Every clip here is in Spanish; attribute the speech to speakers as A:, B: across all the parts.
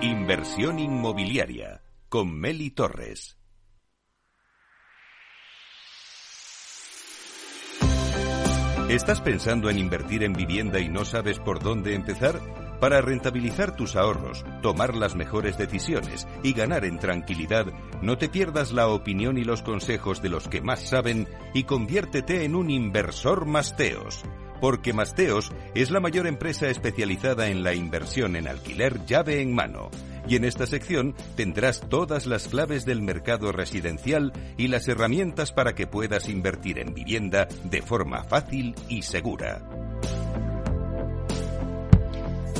A: Inversión inmobiliaria con Meli Torres. ¿Estás pensando en invertir en vivienda y no sabes por dónde empezar? Para rentabilizar tus ahorros, tomar las mejores decisiones y ganar en tranquilidad, no te pierdas la opinión y los consejos de los que más saben y conviértete en un inversor Masteos. Porque Masteos es la mayor empresa especializada en la inversión en alquiler llave en mano y en esta sección tendrás todas las claves del mercado residencial y las herramientas para que puedas invertir en vivienda de forma fácil y segura.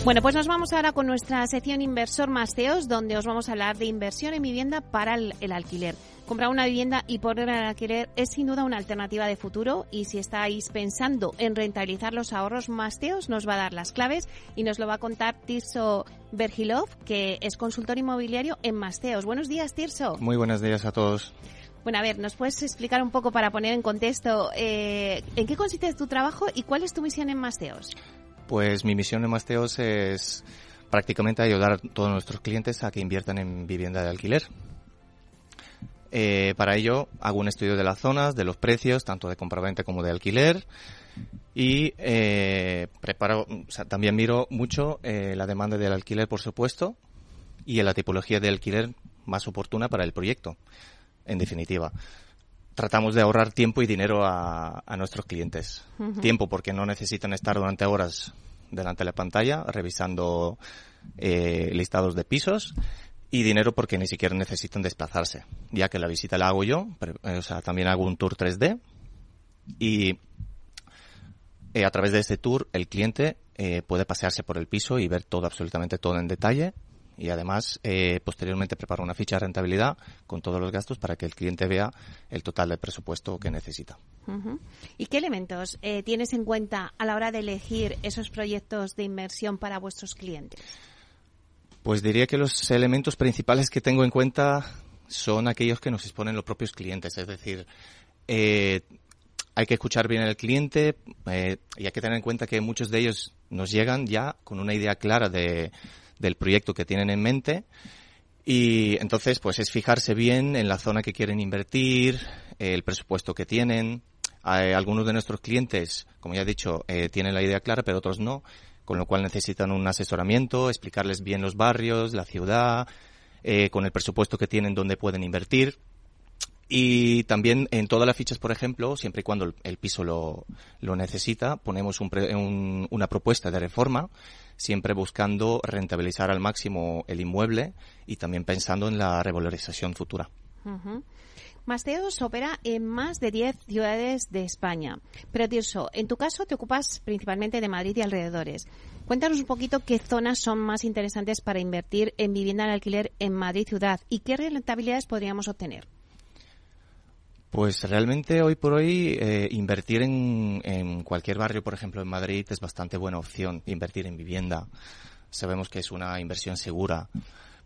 B: Bueno, pues nos vamos ahora con nuestra sección Inversor Masteos, donde os vamos a hablar de inversión en vivienda para el, alquiler. Comprar una vivienda y poner al alquiler es sin duda una alternativa de futuro y si estáis pensando en rentabilizar los ahorros, Masteos nos va a dar las claves y nos lo va a contar Tirso Bergilov, que es consultor inmobiliario en Masteos. Buenos días, Tirso.
C: Muy buenos días a todos.
B: Bueno, a ver, ¿nos puedes explicar un poco para poner en contexto eh, en qué consiste tu trabajo y cuál es tu misión en Masteos?
C: Pues mi misión en Masteos es prácticamente ayudar a todos nuestros clientes a que inviertan en vivienda de alquiler. Eh, para ello hago un estudio de las zonas, de los precios, tanto de compraventa como de alquiler. Y eh, preparo, también miro mucho eh, la demanda del alquiler, por supuesto, y en la tipología de alquiler más oportuna para el proyecto, en definitiva tratamos de ahorrar tiempo y dinero a, nuestros clientes. Tiempo porque no necesitan estar durante horas delante de la pantalla revisando eh, listados de pisos y dinero porque ni siquiera necesitan desplazarse, ya que la visita la hago yo, eh, o sea, también hago un tour 3D y eh, a través de este tour el cliente puede pasearse por el piso y ver todo, absolutamente todo en detalle y además eh, posteriormente preparo una ficha de rentabilidad con todos los gastos para que el cliente vea el total del presupuesto que necesita.
B: ¿Y qué elementos eh, tienes en cuenta a la hora de elegir esos proyectos de inversión para vuestros clientes?
C: Pues diría que los elementos principales que tengo en cuenta son aquellos que nos exponen los propios clientes, es decir, eh, hay que escuchar bien al cliente y hay que tener en cuenta que muchos de ellos nos llegan ya con una idea clara de, del proyecto que tienen en mente. Y entonces, pues es fijarse bien en la zona que quieren invertir, el presupuesto que tienen. algunos de nuestros clientes, como ya he dicho, eh, tienen la idea clara, pero otros no, con lo cual necesitan un asesoramiento, explicarles bien los barrios, la ciudad, eh, con el presupuesto que tienen, dónde pueden invertir. Y también en todas las fichas, por ejemplo, siempre y cuando el, piso lo, lo, necesita, ponemos un, una propuesta de reforma siempre buscando rentabilizar al máximo el inmueble y también pensando en la revalorización futura.
B: Masteos opera en más de 10 ciudades de España. Pero Tirso, en tu caso te ocupas principalmente de Madrid y alrededores. Cuéntanos un poquito qué zonas son más interesantes para invertir en vivienda en alquiler en Madrid ciudad y qué rentabilidades podríamos obtener.
C: Pues realmente hoy por hoy eh, invertir en, cualquier barrio, por ejemplo en Madrid, es bastante buena opción. Invertir en vivienda. Sabemos que es una inversión segura.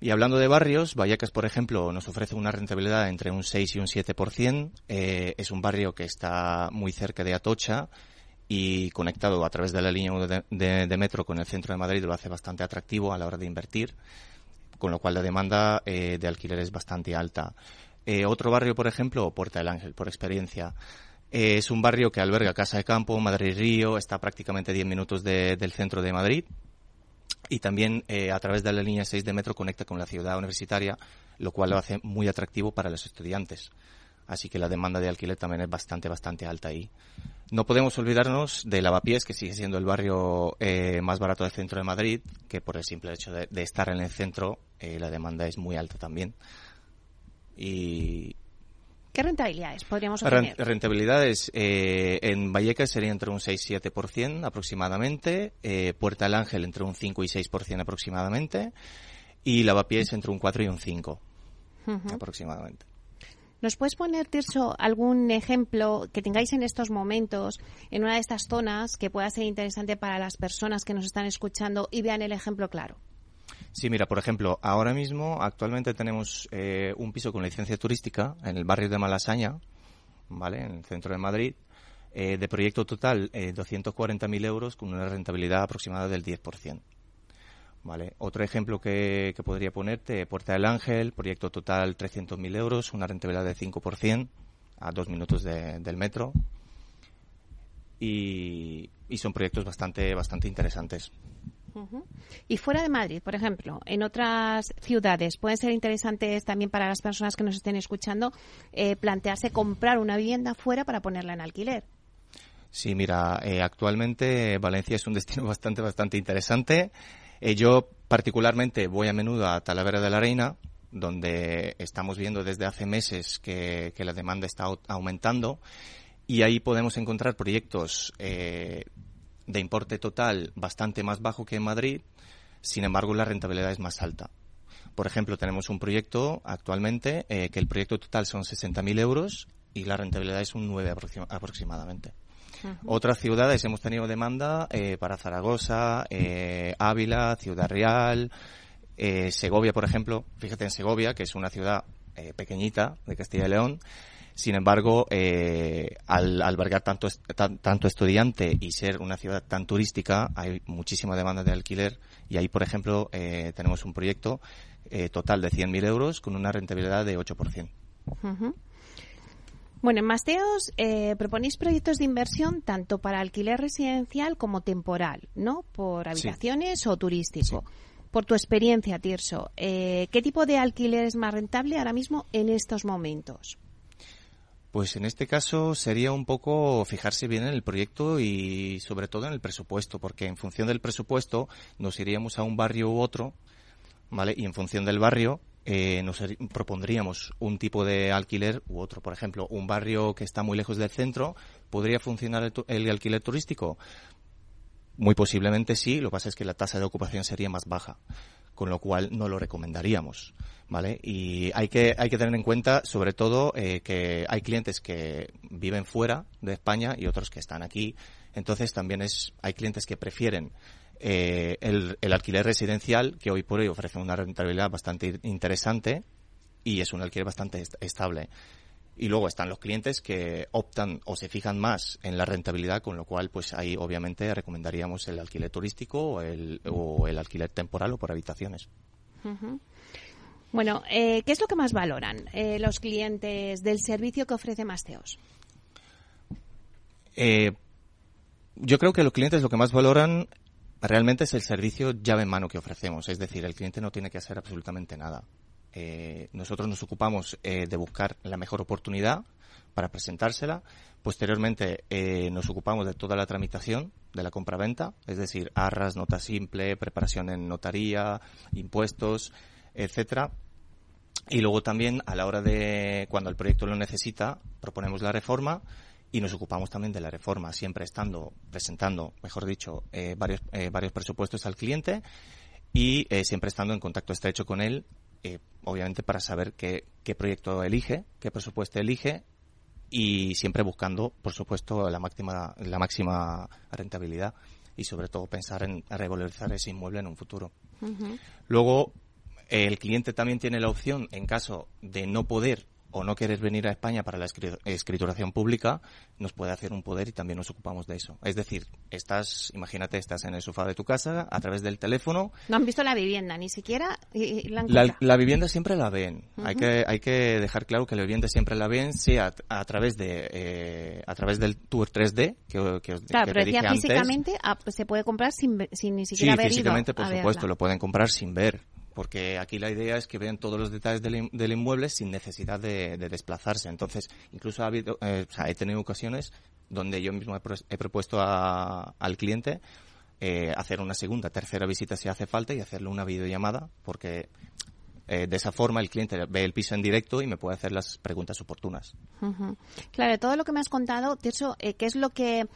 C: Y hablando de barrios, Vallecas, por ejemplo, nos ofrece una rentabilidad entre un 6 y un 7%. Eh, es un barrio que está muy cerca de Atocha y conectado a través de la línea de, metro con el centro de Madrid lo hace bastante atractivo a la hora de invertir, con lo cual la demanda eh, de alquiler es bastante alta. Eh, otro barrio, por ejemplo, Puerta del Ángel, por experiencia. Eh, es un barrio que alberga Casa de Campo, Madrid Río, está prácticamente 10 minutos del centro de Madrid y también eh, a través de la línea 6 de metro conecta con la ciudad universitaria, lo cual lo hace muy atractivo para los estudiantes. Así que la demanda de alquiler también es bastante, bastante alta ahí. No podemos olvidarnos de Lavapiés, que sigue siendo el barrio más barato del centro de Madrid, que por el simple hecho de, estar en el centro, la demanda es muy alta también. Y
B: ¿Qué rentabilidades podríamos obtener?
C: Rentabilidades eh, en Vallecas sería entre un 6-7% aproximadamente, eh, Puerta del Ángel entre un 5 y 6% aproximadamente y Lavapiés entre un 4 y un 5 aproximadamente.
B: ¿Nos puedes poner, Tirso, algún ejemplo que tengáis en estos momentos en una de estas zonas que pueda ser interesante para las personas que nos están escuchando y vean el ejemplo claro?
C: Sí, mira, por ejemplo, ahora mismo, actualmente tenemos eh, un piso con licencia turística en el barrio de Malasaña, ¿vale? En el centro de Madrid, eh, de proyecto total eh, 240.000 euros con una rentabilidad aproximada del 10%. ¿Vale? Otro ejemplo que, podría ponerte, Puerta del Ángel, proyecto total 300.000 euros, una rentabilidad de 5% a dos minutos del metro. Y, y, son proyectos bastante, bastante interesantes.
B: Y fuera de Madrid, por ejemplo, en otras ciudades, pueden ser interesantes también para las personas que nos estén escuchando eh, plantearse comprar una vivienda fuera para ponerla en alquiler.
C: Sí, mira, eh, actualmente Valencia es un destino bastante, bastante interesante. Eh, yo particularmente voy a menudo a Talavera de la Reina, donde estamos viendo desde hace meses que, la demanda está aumentando y ahí podemos encontrar proyectos de importe total bastante más bajo que en Madrid, sin embargo la rentabilidad es más alta. Por ejemplo, tenemos un proyecto actualmente eh, que el proyecto total son 60.000 euros y la rentabilidad es un 9 aproximadamente. Otras ciudades hemos tenido demanda eh, para Zaragoza, eh, Ávila, Ciudad Real, Segovia, por ejemplo. Fíjate en Segovia, que es una ciudad pequeñita de Castilla y León, sin embargo, eh, al albergar tanto, tanto estudiante y ser una ciudad tan turística, hay muchísima demanda de alquiler y ahí, por ejemplo, eh, tenemos un proyecto eh, total de 100.000 euros con una rentabilidad de 8%.
B: Bueno, en Masteos eh, proponéis proyectos de inversión tanto para alquiler residencial como temporal, ¿no? Por habitaciones o turístico. Por tu experiencia, Tirso, ¿qué tipo de alquiler es más rentable ahora mismo en estos momentos?
C: Pues en este caso sería un poco fijarse bien en el proyecto y sobre todo en el presupuesto, porque en función del presupuesto nos iríamos a un barrio u otro, ¿vale? Y en función del barrio eh, nos propondríamos un tipo de alquiler u otro. Por ejemplo, un barrio que está muy lejos del centro, ¿podría funcionar el alquiler turístico? Muy posiblemente sí, lo que pasa es que la tasa de ocupación sería más baja con lo cual no lo recomendaríamos. ¿Vale? Y hay que, hay que tener en cuenta, sobre todo, eh, que hay clientes que viven fuera de España y otros que están aquí. Entonces también es, hay clientes que prefieren eh, el, el, alquiler residencial, que hoy por hoy ofrece una rentabilidad bastante interesante y es un alquiler bastante estable. Y luego están los clientes que optan o se fijan más en la rentabilidad, con lo cual, pues ahí obviamente recomendaríamos el alquiler turístico o el, o el alquiler temporal o por habitaciones.
B: Bueno, eh, ¿qué es lo que más valoran eh, los clientes del servicio que ofrece Masteos?
C: Eh, yo creo que los clientes lo que más valoran realmente es el servicio llave en mano que ofrecemos. Es decir, el cliente no tiene que hacer absolutamente nada. Eh, nosotros nos ocupamos eh, de buscar la mejor oportunidad para presentársela. Posteriormente eh, nos ocupamos de toda la tramitación de la compraventa, es decir, arras, nota simple, preparación en notaría, impuestos, etcétera. Y luego también a la hora de cuando el proyecto lo necesita, proponemos la reforma y nos ocupamos también de la reforma, siempre estando presentando, mejor dicho, varios varios presupuestos al cliente y siempre estando en contacto estrecho con él eh, obviamente para saber qué, proyecto elige, qué presupuesto elige y siempre buscando, por supuesto, la máxima, la máxima rentabilidad y sobre todo pensar en revalorizar ese inmueble en un futuro. Luego, el cliente también tiene la opción, en caso de no poder o no quieres venir a España para la escrituración pública, nos puede hacer un poder y también nos ocupamos de eso. Es decir, estás, imagínate, estás en el sofá de tu casa a través del teléfono.
B: No han visto la vivienda, ni siquiera
C: la, vivienda siempre la ven. Hay que hay que dejar claro que la vivienda siempre la ven, sea a, través de eh, a través del tour 3D que, que,
B: claro, pero decía físicamente ah, se puede comprar sin, sin ni siquiera
C: sí, físicamente, por supuesto, lo pueden comprar sin ver porque aquí la idea es que vean todos los detalles del, inmueble sin necesidad de, desplazarse. Entonces, incluso ha habido, eh, he tenido ocasiones donde yo mismo he, propuesto al cliente eh, hacer una segunda, tercera visita si hace falta y hacerle una videollamada, porque eh, de esa forma el cliente ve el piso en directo y me puede hacer las preguntas oportunas.
B: Claro, todo lo que me has contado, de hecho, ¿qué es lo que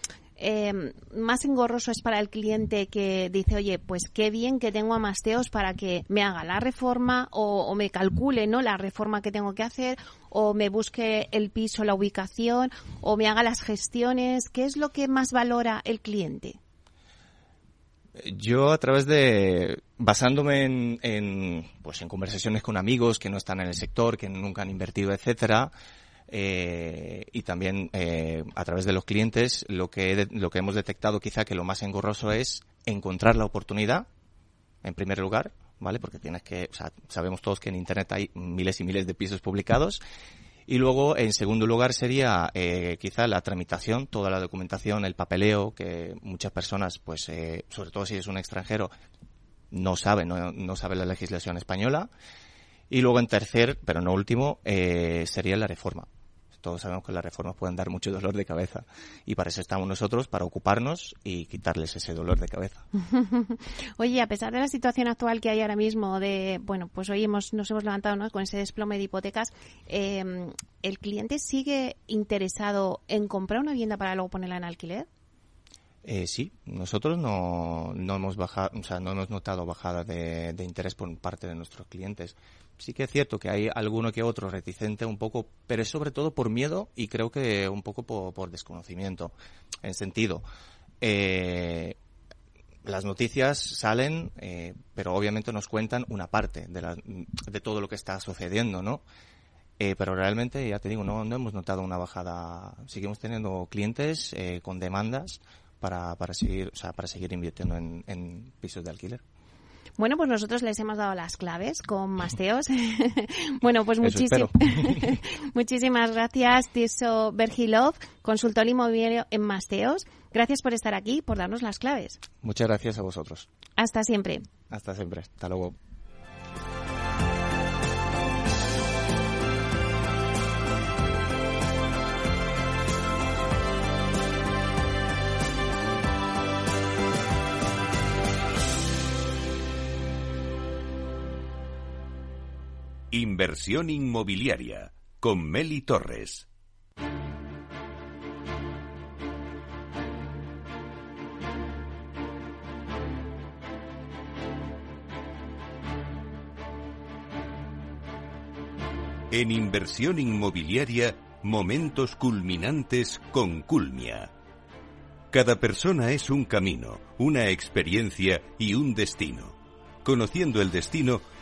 B: eh, más engorroso es para el cliente que dice, oye, pues qué bien que tengo a Masteos para que me haga la reforma o, me calcule ¿no? la reforma que tengo que hacer o me busque el piso, la ubicación o me haga las gestiones? ¿Qué es lo que más valora el cliente?
C: Yo a través de basándome en, pues en conversaciones con amigos que no están en el sector, que nunca han invertido, etcétera, eh, y también eh, a través de los clientes, lo que lo que hemos detectado quizá que lo más engorroso es encontrar la oportunidad en primer lugar, ¿vale? Porque tienes que, o sea, sabemos todos que en internet hay miles y miles de pisos publicados y luego, en segundo lugar, sería eh, quizá la tramitación, toda la documentación, el papeleo, que muchas personas, pues, eh, sobre todo si es un extranjero, no sabe, no, no sabe la legislación española. Y luego, en tercer, pero no último, eh, sería la reforma todos sabemos que las reformas pueden dar mucho dolor de cabeza y para eso estamos nosotros, para ocuparnos y quitarles ese dolor de cabeza.
B: Oye, a pesar de la situación actual que hay ahora mismo, de, bueno, pues hoy hemos, nos hemos levantado con ese desplome de hipotecas, eh, ¿el cliente sigue interesado en comprar una vivienda para luego ponerla en alquiler?
C: Eh, sí, nosotros no, no hemos bajado, o sea, no hemos notado bajada de, de, interés por parte de nuestros clientes sí que es cierto que hay alguno que otro reticente un poco, pero es sobre todo por miedo y creo que un poco por, desconocimiento. En sentido, eh, las noticias salen, eh, pero obviamente nos cuentan una parte de, de todo lo que está sucediendo, ¿no? Eh, pero realmente, ya te digo, no, no hemos notado una bajada. Seguimos teniendo clientes con demandas para, para, seguir, o sea, para seguir invirtiendo en pisos de alquiler.
B: Bueno, pues nosotros les hemos dado las claves con Masteos. bueno, pues muchísimas gracias, Tiso Bergilov, consultor inmobiliario en Masteos. Gracias por estar aquí, por darnos las claves.
C: Muchas gracias a vosotros.
B: Hasta siempre.
C: Hasta siempre. Hasta luego.
A: Inversión inmobiliaria con Meli Torres. En inversión inmobiliaria, momentos culminantes con Culmia. Cada persona es un camino, una experiencia y un destino. Conociendo el destino,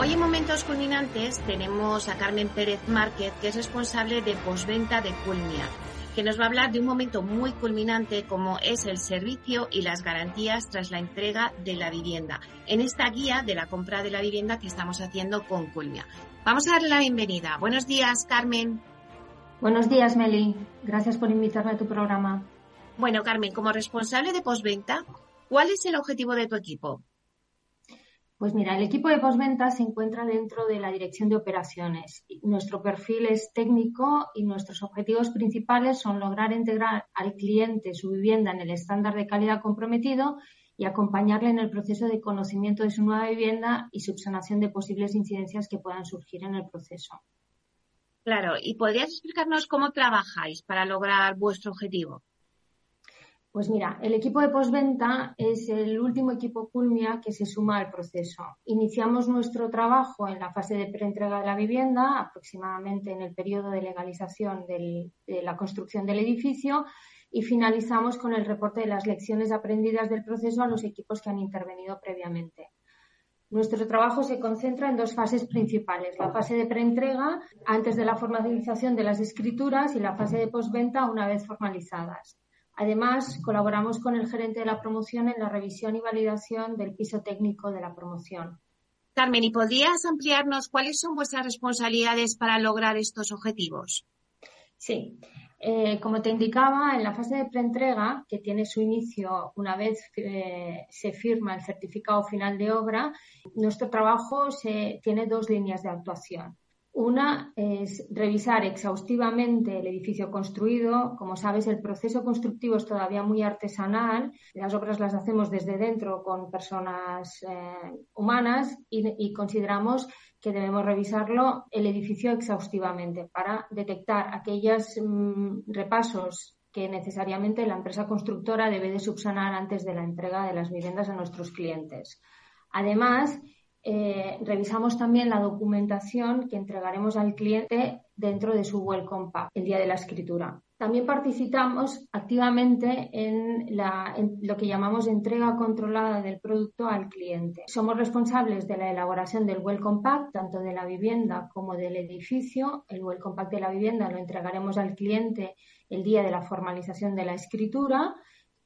B: Hoy en Momentos Culminantes tenemos a Carmen Pérez Márquez, que es responsable de posventa de Culmia, que nos va a hablar de un momento muy culminante como es el servicio y las garantías tras la entrega de la vivienda, en esta guía de la compra de la vivienda que estamos haciendo con Culmia. Vamos a darle la bienvenida. Buenos días, Carmen.
D: Buenos días, Meli. Gracias por invitarme a tu programa.
B: Bueno, Carmen, como responsable de posventa, ¿cuál es el objetivo de tu equipo?
D: Pues mira, el equipo de postventa se encuentra dentro de la dirección de operaciones. Nuestro perfil es técnico y nuestros objetivos principales son lograr integrar al cliente su vivienda en el estándar de calidad comprometido y acompañarle en el proceso de conocimiento de su nueva vivienda y subsanación de posibles incidencias que puedan surgir en el proceso.
B: Claro, ¿y podrías explicarnos cómo trabajáis para lograr vuestro objetivo?
D: Pues mira, el equipo de postventa es el último equipo Culmia que se suma al proceso. Iniciamos nuestro trabajo en la fase de preentrega de la vivienda, aproximadamente en el periodo de legalización de la construcción del edificio, y finalizamos con el reporte de las lecciones aprendidas del proceso a los equipos que han intervenido previamente. Nuestro trabajo se concentra en dos fases principales, la fase de preentrega antes de la formalización de las escrituras y la fase de postventa una vez formalizadas. Además, colaboramos con el gerente de la promoción en la revisión y validación del piso técnico de la promoción.
B: Carmen, ¿y podrías ampliarnos cuáles son vuestras responsabilidades para lograr estos objetivos?
D: Sí. Eh, como te indicaba, en la fase de preentrega, que tiene su inicio una vez eh, se firma el certificado final de obra, nuestro trabajo se, tiene dos líneas de actuación. Una es revisar exhaustivamente el edificio construido. Como sabes, el proceso constructivo es todavía muy artesanal. Las obras las hacemos desde dentro con personas eh, humanas y, consideramos que debemos revisarlo el edificio exhaustivamente para detectar aquellos mm, repasos que necesariamente la empresa constructora debe de subsanar antes de la entrega de las viviendas a nuestros clientes. Además, eh, revisamos también la documentación que entregaremos al cliente dentro de su Welcome Pack el día de la escritura. También participamos activamente en, lo que llamamos entrega controlada del producto al cliente. Somos responsables de la elaboración del Welcome Pack, tanto de la vivienda como del edificio. El Welcome Pack de la vivienda lo entregaremos al cliente el día de la formalización de la escritura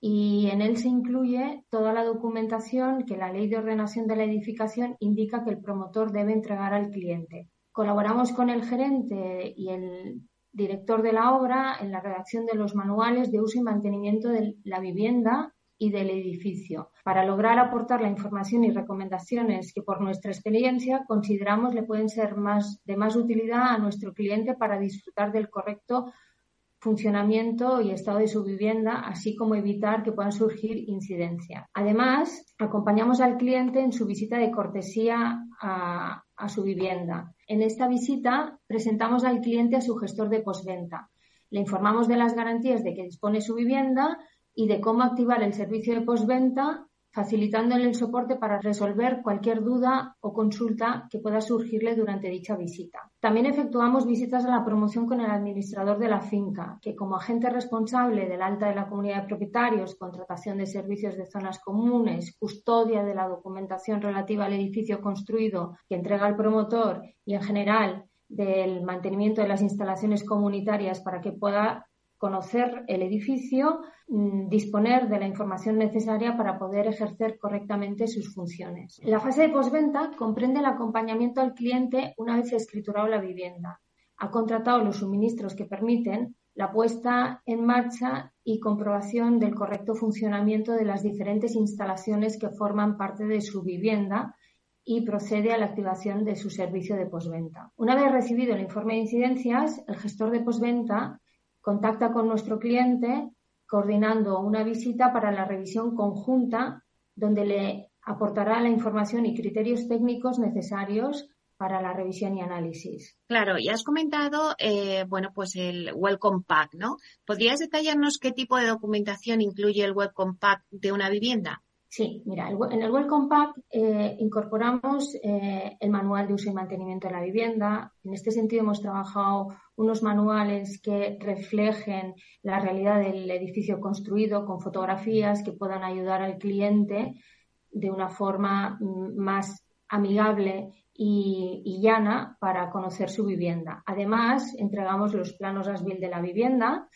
D: y en él se incluye toda la documentación que la Ley de Ordenación de la Edificación indica que el promotor debe entregar al cliente. Colaboramos con el gerente y el director de la obra en la redacción de los manuales de uso y mantenimiento de la vivienda y del edificio, para lograr aportar la información y recomendaciones que por nuestra experiencia consideramos le pueden ser más, de más utilidad a nuestro cliente para disfrutar del correcto funcionamiento y estado de su vivienda, así como evitar que puedan surgir incidencias. Además, acompañamos al cliente en su visita de cortesía a, su vivienda. En esta visita presentamos al cliente a su gestor de postventa. Le informamos de las garantías de que dispone su vivienda y de cómo activar el servicio de postventa facilitándole el soporte para resolver cualquier duda o consulta que pueda surgirle durante dicha visita. También efectuamos visitas a la promoción con el administrador de la finca, que como agente responsable del alta de la comunidad de propietarios, contratación de servicios de zonas comunes, custodia de la documentación relativa al edificio construido que entrega el promotor y en general del mantenimiento de las instalaciones comunitarias para que pueda conocer el edificio, mm, disponer de la información necesaria para poder ejercer correctamente sus funciones. La fase de postventa comprende el acompañamiento al cliente una vez escriturado la vivienda. Ha contratado los suministros que permiten la puesta en marcha y comprobación del correcto funcionamiento de las diferentes instalaciones que forman parte de su vivienda y procede a la activación de su servicio de postventa. Una vez recibido el informe de incidencias, el gestor de postventa contacta con nuestro cliente coordinando una visita para la revisión conjunta donde le aportará la información y criterios técnicos necesarios para la revisión y análisis.
B: Claro, y has comentado, eh, bueno, pues el Welcome Pack, ¿no? ¿Podrías detallarnos qué tipo de documentación incluye el Welcome Pack de una vivienda?
D: Sí, mira, en el Welcome Pack eh, incorporamos eh, el manual de uso y mantenimiento de la vivienda. En este sentido hemos trabajado unos manuales que reflejen la realidad del edificio construido con fotografías que puedan ayudar al cliente de una forma mm, más amigable y, llana para conocer su vivienda. Además, entregamos los planos ASBIL de la vivienda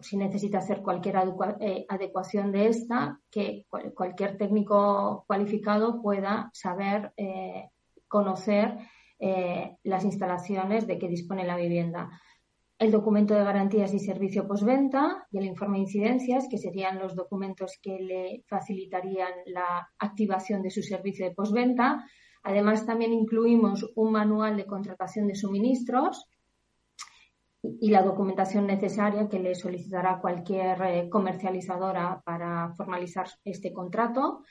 D: si necesita hacer cualquier eh, adecuación de esta, que cualquier técnico cualificado pueda saber eh, conocer eh, las instalaciones de que dispone la vivienda. El documento de garantías y servicio postventa y el informe de incidencias, que serían los documentos que le facilitarían la activación de su servicio de postventa. Además, también incluimos un manual de contratación de suministros y la documentación necesaria que le solicitará cualquier eh, comercializadora para formalizar este contrato,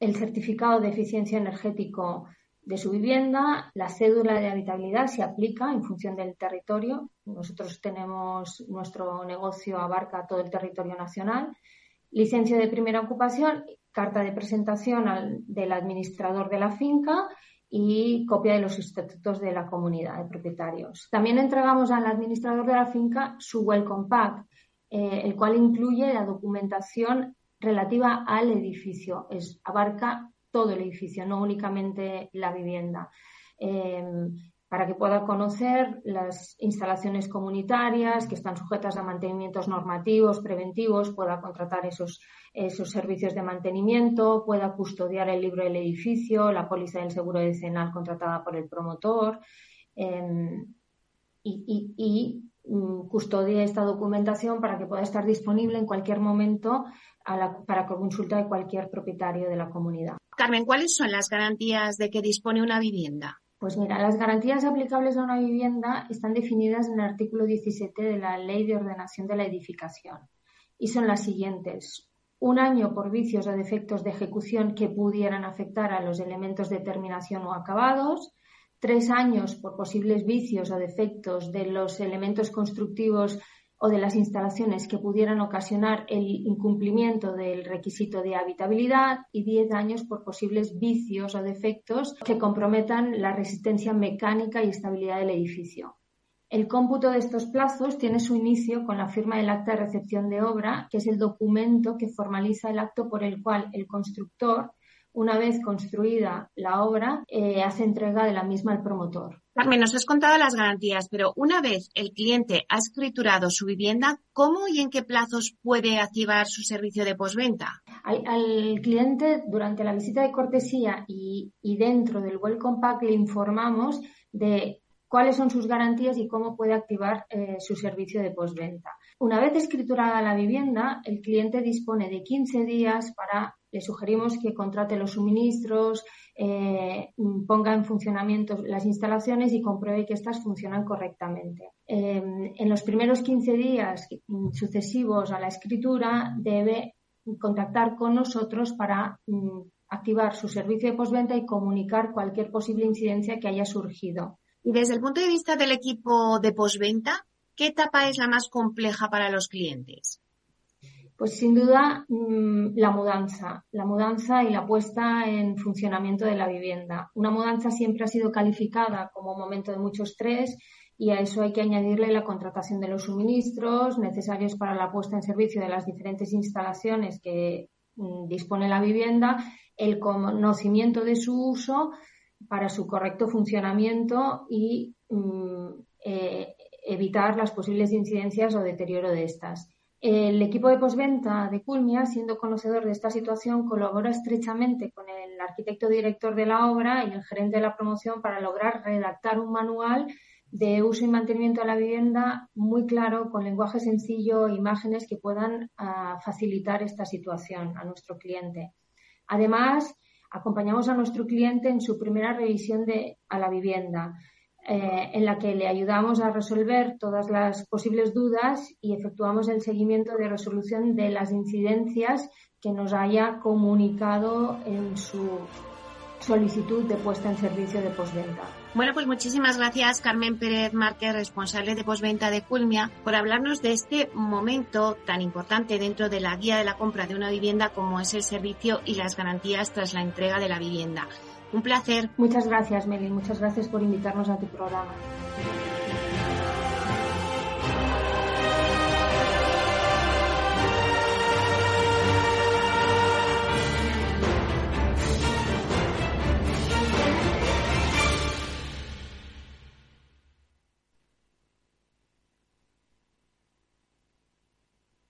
D: el certificado de eficiencia energético de su vivienda, la cédula de habitabilidad se aplica en función del territorio. Nosotros tenemos, nuestro negocio abarca todo el territorio nacional, licencia de primera ocupación, carta de presentación del administrador de la finca y copia de los estatutos de la comunidad de propietarios. También entregamos al administrador de la finca su Welcome Pack, eh, el cual incluye la documentación relativa al edificio. abarca todo el edificio, no únicamente la vivienda. Em, para que pueda conocer las instalaciones comunitarias que están sujetas a mantenimientos normativos, preventivos, pueda contratar esos, esos servicios de mantenimiento, pueda custodiar el libro del edificio, la póliza del seguro decenal contratada por el promotor em, y, y, mm, custodie esta documentación para que pueda estar disponible en cualquier momento para consulta de cualquier propietario de la comunidad.
B: Carmen, ¿cuáles son las garantías de que dispone una vivienda?
D: Pues mira, las garantías aplicables a una vivienda están definidas en el artículo 17 de la Ley de Ordenación de la Edificación y son las siguientes. Un año por vicios o defectos de ejecución que pudieran afectar a los elementos de terminación o acabados, tres años por posibles vicios o defectos de los elementos constructivos o de las instalaciones que pudieran ocasionar el incumplimiento del requisito de habitabilidad y 10 años por posibles vicios o defectos que comprometan la resistencia mecánica y estabilidad del edificio. El cómputo de estos plazos tiene su inicio con la firma del acta de recepción de obra, que es el documento que formaliza el acto por el cual el constructor, una vez construida la obra, eh, hace entrega de la misma al promotor.
B: Carmen, nos has contado las garantías, pero una vez el cliente ha escriturado su vivienda, ¿cómo y en qué plazos puede activar su servicio de postventa?
D: Al, cliente, durante la visita de cortesía y, dentro del Welcome Pack, le informamos de cuáles son sus garantías y cómo puede activar eh, su servicio de postventa. Una vez escriturada la vivienda, el cliente dispone de 15 días para, le sugerimos que contrate los suministros, eh, ponga en funcionamiento las instalaciones y compruebe que éstas funcionan correctamente. Em, en los primeros 15 días sucesivos a la escritura debe contactar con nosotros para mm, activar su servicio de postventa y comunicar cualquier posible incidencia que haya surgido.
B: Y desde el punto de vista del equipo de postventa, ¿qué etapa es la más compleja para los clientes?
D: Pues sin duda mm, la mudanza, la mudanza y la puesta en funcionamiento de la vivienda. Una mudanza siempre ha sido calificada como un momento de mucho estrés y a eso hay que añadirle la contratación de los suministros necesarios para la puesta en servicio de las diferentes instalaciones que mm, dispone la vivienda, el conocimiento de su uso para su correcto funcionamiento y mm, eh, evitar las posibles incidencias o deterioro de estas. El equipo de posventa de Culmia, siendo conocedor de esta situación, colabora estrechamente con el arquitecto director de la obra y el gerente de la promoción para lograr redactar un manual de uso y mantenimiento de la vivienda muy claro, con lenguaje sencillo, imágenes que puedan ah, facilitar esta situación a nuestro cliente. Además, acompañamos a nuestro cliente en su primera revisión de, a la vivienda, eh, en la que le ayudamos a resolver todas las posibles dudas y efectuamos el seguimiento de resolución de las incidencias que nos haya comunicado en su solicitud de puesta en servicio de postventa.
B: Bueno, pues muchísimas gracias Carmen Pérez Márquez, responsable de postventa de Culmia, por hablarnos de este momento tan importante dentro de la guía de la compra de una vivienda como es el servicio y las garantías tras la entrega de la vivienda. Un placer.
D: Muchas gracias, Meli. Muchas gracias por invitarnos a tu programa.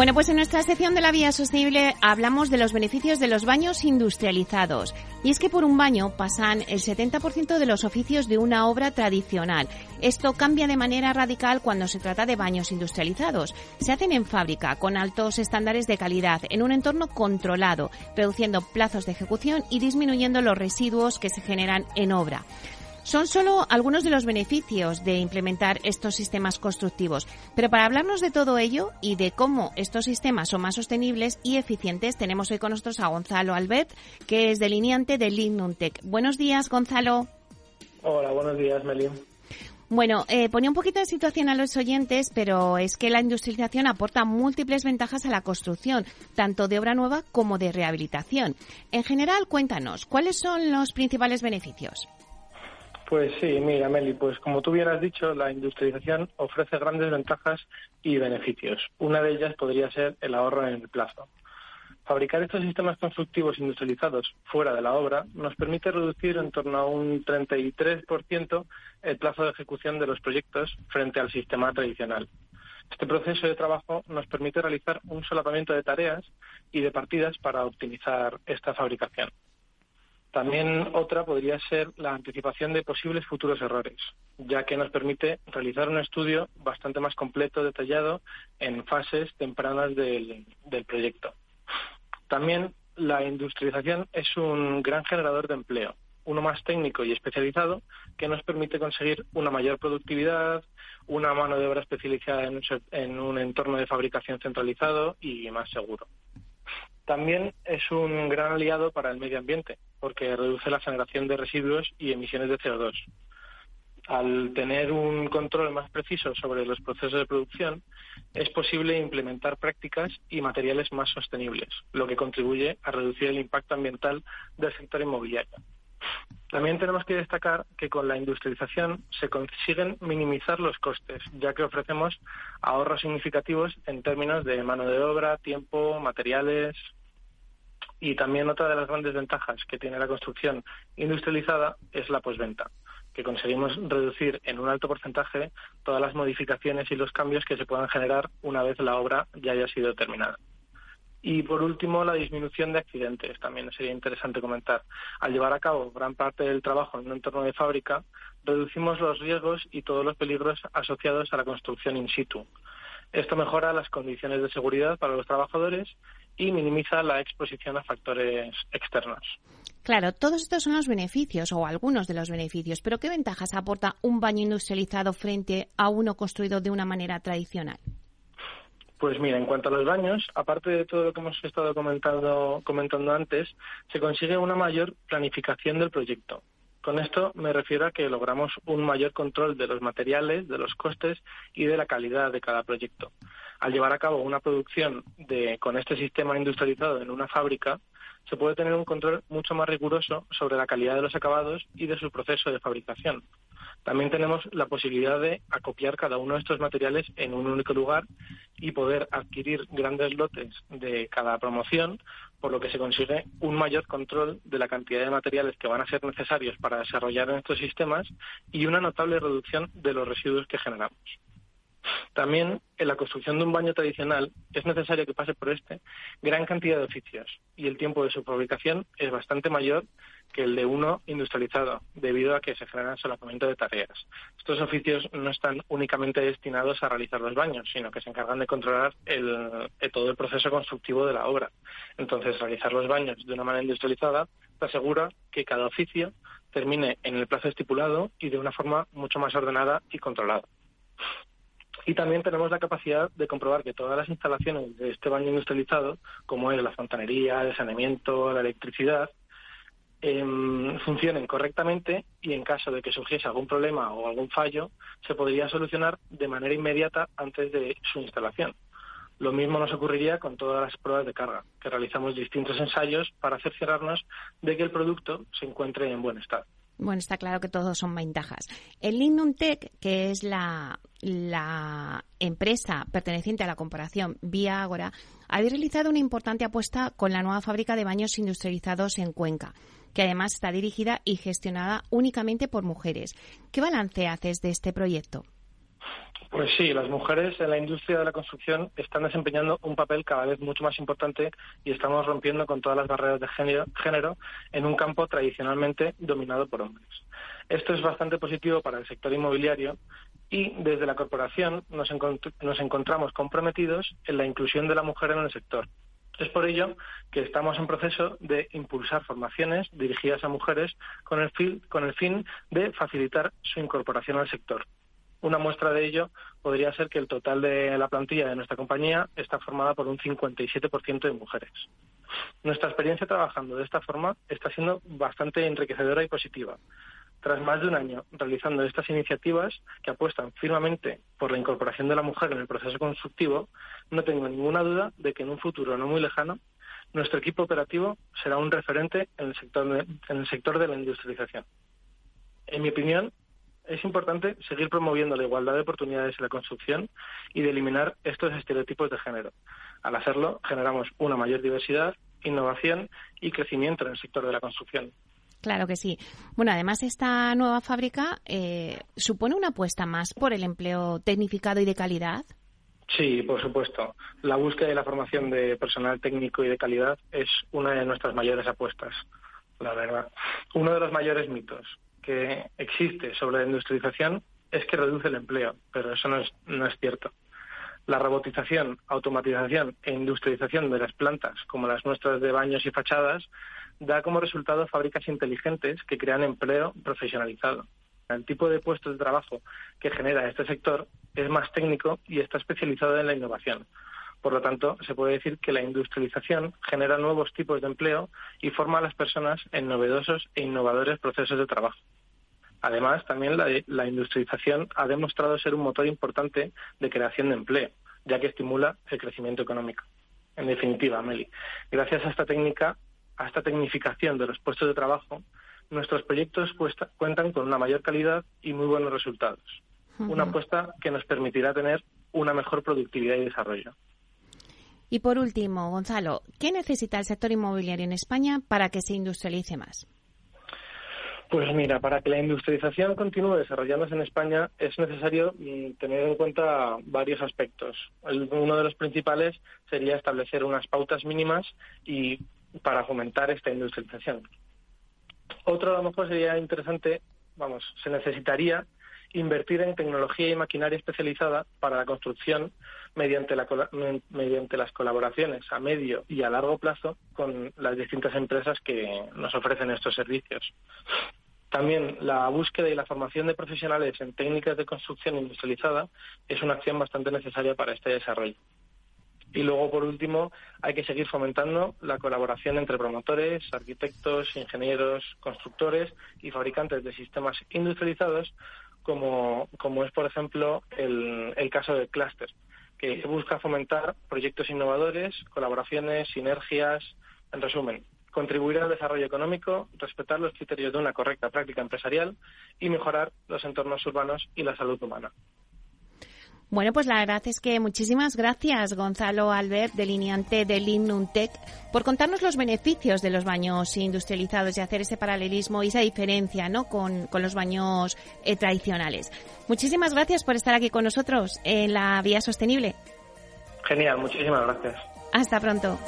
B: Bueno, pues en nuestra sección de la vía sostenible hablamos de los beneficios de los baños industrializados. Y es que por un baño pasan el 70% de los oficios de una obra tradicional. Esto cambia de manera radical cuando se trata de baños industrializados. Se hacen en fábrica, con altos estándares de calidad, en un entorno controlado, reduciendo plazos de ejecución y disminuyendo los residuos que se generan en obra. Son solo algunos de los beneficios de implementar estos sistemas constructivos. Pero para hablarnos de todo ello y de cómo estos sistemas son más sostenibles y eficientes, tenemos hoy con nosotros a Gonzalo Albert, que es delineante de Lignuntec. Buenos días, Gonzalo.
E: Hola, buenos días, Meli.
B: Bueno, eh, ponía un poquito de situación a los oyentes, pero es que la industrialización aporta múltiples ventajas a la construcción, tanto de obra nueva como de rehabilitación. En general, cuéntanos, ¿cuáles son los principales beneficios?
E: Pues sí, mira, Meli, pues como tú bien has dicho, la industrialización ofrece grandes ventajas y beneficios. Una de ellas podría ser el ahorro en el plazo. Fabricar estos sistemas constructivos industrializados fuera de la obra nos permite reducir en torno a un 33% el plazo de ejecución de los proyectos frente al sistema tradicional. Este proceso de trabajo nos permite realizar un solapamiento de tareas y de partidas para optimizar esta fabricación. También otra podría ser la anticipación de posibles futuros errores, ya que nos permite realizar un estudio bastante más completo, detallado, en fases tempranas del, proyecto. También la industrialización es un gran generador de empleo, uno más técnico y especializado, que nos permite conseguir una mayor productividad, una mano de obra especializada en un entorno de fabricación centralizado y más seguro. También es un gran aliado para el medio ambiente, porque reduce la generación de residuos y emisiones de CO2. Al tener un control más preciso sobre los procesos de producción, es posible implementar prácticas y materiales más sostenibles, lo que contribuye a reducir el impacto ambiental del sector inmobiliario. También tenemos que destacar que con la industrialización se consiguen minimizar los costes, ya que ofrecemos ahorros significativos en términos de mano de obra, tiempo, materiales, y también otra de las grandes ventajas que tiene la construcción industrializada es la posventa, que conseguimos reducir en un alto porcentaje todas las modificaciones y los cambios que se puedan generar una vez la obra ya haya sido terminada. Y por último, la disminución de accidentes. También sería interesante comentar. Al llevar a cabo gran parte del trabajo en un entorno de fábrica, reducimos los riesgos y todos los peligros asociados a la construcción in situ. Esto mejora las condiciones de seguridad para los trabajadores y minimiza la exposición a factores externos.
B: Claro, todos estos son los beneficios o algunos de los beneficios, pero ¿qué ventajas aporta un baño industrializado frente a uno construido de una manera tradicional?
E: Pues mira, en cuanto a los baños, aparte de todo lo que hemos estado comentando, comentando antes, se consigue una mayor planificación del proyecto. Con esto me refiero a que logramos un mayor control de los materiales, de los costes y de la calidad de cada proyecto. Al llevar a cabo una producción con este sistema industrializado en una fábrica, se puede tener un control mucho más riguroso sobre la calidad de los acabados y de su proceso de fabricación. También tenemos la posibilidad de acopiar cada uno de estos materiales en un único lugar y poder adquirir grandes lotes de cada promoción, por lo que se consigue un mayor control de la cantidad de materiales que van a ser necesarios para desarrollar estos sistemas y una notable reducción de los residuos que generamos. También en la construcción de un baño tradicional es necesario que pase por este gran cantidad de oficios y el tiempo de su fabricación es bastante mayor que el de uno industrializado, debido a que se generan solapamiento de tareas. Estos oficios no están únicamente destinados a realizar los baños, sino que se encargan de controlar el, eh, todo el proceso constructivo de la obra. Entonces, realizar los baños de una manera industrializada te asegura que cada oficio termine en el plazo estipulado y de una forma mucho más ordenada y controlada. Y también tenemos la capacidad de comprobar que todas las instalaciones de este baño industrializado, como es la fontanería, el saneamiento, la electricidad, em, funcionen correctamente y en caso de que surgiese algún problema o algún fallo, se podría solucionar de manera inmediata antes de su instalación. Lo mismo nos ocurriría con todas las pruebas de carga, que realizamos distintos ensayos para cerciorarnos de que el producto se encuentre en buen estado.
B: Bueno, está claro que todos son ventajas. El Lignum Tech, que es la, empresa perteneciente a la corporación Vía Agora, ha realizado una importante apuesta con la nueva fábrica de baños industrializados en Cuenca, que además está dirigida y gestionada únicamente por mujeres. ¿Qué balance haces de este proyecto?
E: Pues sí, las mujeres en la industria de la construcción están desempeñando un papel cada vez mucho más importante y estamos rompiendo con todas las barreras de género, en un campo tradicionalmente dominado por hombres. Esto es bastante positivo para el sector inmobiliario y desde la corporación nos, nos encontramos comprometidos en la inclusión de la mujer en el sector. Es por ello que estamos en proceso de impulsar formaciones dirigidas a mujeres con el, con el fin de facilitar su incorporación al sector. Una muestra de ello podría ser que el total de la plantilla de nuestra compañía está formada por un 57% de mujeres. Nuestra experiencia trabajando de esta forma está siendo bastante enriquecedora y positiva. Tras más de un año realizando estas iniciativas que apuestan firmemente por la incorporación de la mujer en el proceso constructivo, no tengo ninguna duda de que en un futuro no muy lejano nuestro equipo operativo será un referente en el sector de, en el sector de la industrialización. En mi opinión, es importante seguir promoviendo la igualdad de oportunidades en la construcción y de eliminar estos estereotipos de género. Al hacerlo, generamos una mayor diversidad, innovación y crecimiento en el sector de la construcción.
B: Claro que sí. Bueno, además esta nueva fábrica eh, supone una apuesta más por el empleo tecnificado y de calidad.
E: Sí, por supuesto. La búsqueda y la formación de personal técnico y de calidad es una de nuestras mayores apuestas, la verdad. Uno de los mayores mitos que existe sobre la industrialización es que reduce el empleo, pero eso no es, no es cierto. La robotización, automatización e industrialización de las plantas, como las nuestras de baños y fachadas, da como resultado fábricas inteligentes que crean empleo profesionalizado. El tipo de puestos de trabajo que genera este sector es más técnico y está especializado en la innovación. Por lo tanto, se puede decir que la industrialización genera nuevos tipos de empleo y forma a las personas en novedosos e innovadores procesos de trabajo. Además, también la, industrialización ha demostrado ser un motor importante de creación de empleo, ya que estimula el crecimiento económico. En definitiva, Meli, gracias a esta técnica, a esta tecnificación de los puestos de trabajo, nuestros proyectos cuentan con una mayor calidad y muy buenos resultados. Una apuesta que nos permitirá tener una mejor productividad y desarrollo.
B: Y por último, Gonzalo, ¿qué necesita el sector inmobiliario en España para que se industrialice más?
E: Pues mira, para que la industrialización continúe desarrollándose en España es necesario mm, tener en cuenta varios aspectos. uno de los principales sería establecer unas pautas mínimas y para fomentar esta industrialización. Otro a lo mejor sería interesante, vamos, se necesitaría invertir en tecnología y maquinaria especializada para la construcción mediante, la, mediante las colaboraciones a medio y a largo plazo con las distintas empresas que nos ofrecen estos servicios. También la búsqueda y la formación de profesionales en técnicas de construcción industrializada es una acción bastante necesaria para este desarrollo. Y luego, por último, hay que seguir fomentando la colaboración entre promotores, arquitectos, ingenieros, constructores y fabricantes de sistemas industrializados, como, como es, por ejemplo, el, el caso del clúster, que busca fomentar proyectos innovadores, colaboraciones, sinergias, en resumen, contribuir al desarrollo económico, respetar los criterios de una correcta práctica empresarial y mejorar los entornos urbanos y la salud humana.
B: Bueno, pues la verdad es que muchísimas gracias, Gonzalo Albert, delineante del INUNTEC, por contarnos los beneficios de los baños industrializados y hacer ese paralelismo y esa diferencia ¿no? con, los baños eh, tradicionales. Muchísimas gracias por estar aquí con nosotros en la Vía Sostenible.
E: Genial, muchísimas gracias.
B: Hasta pronto.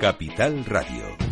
A: Capital Radio.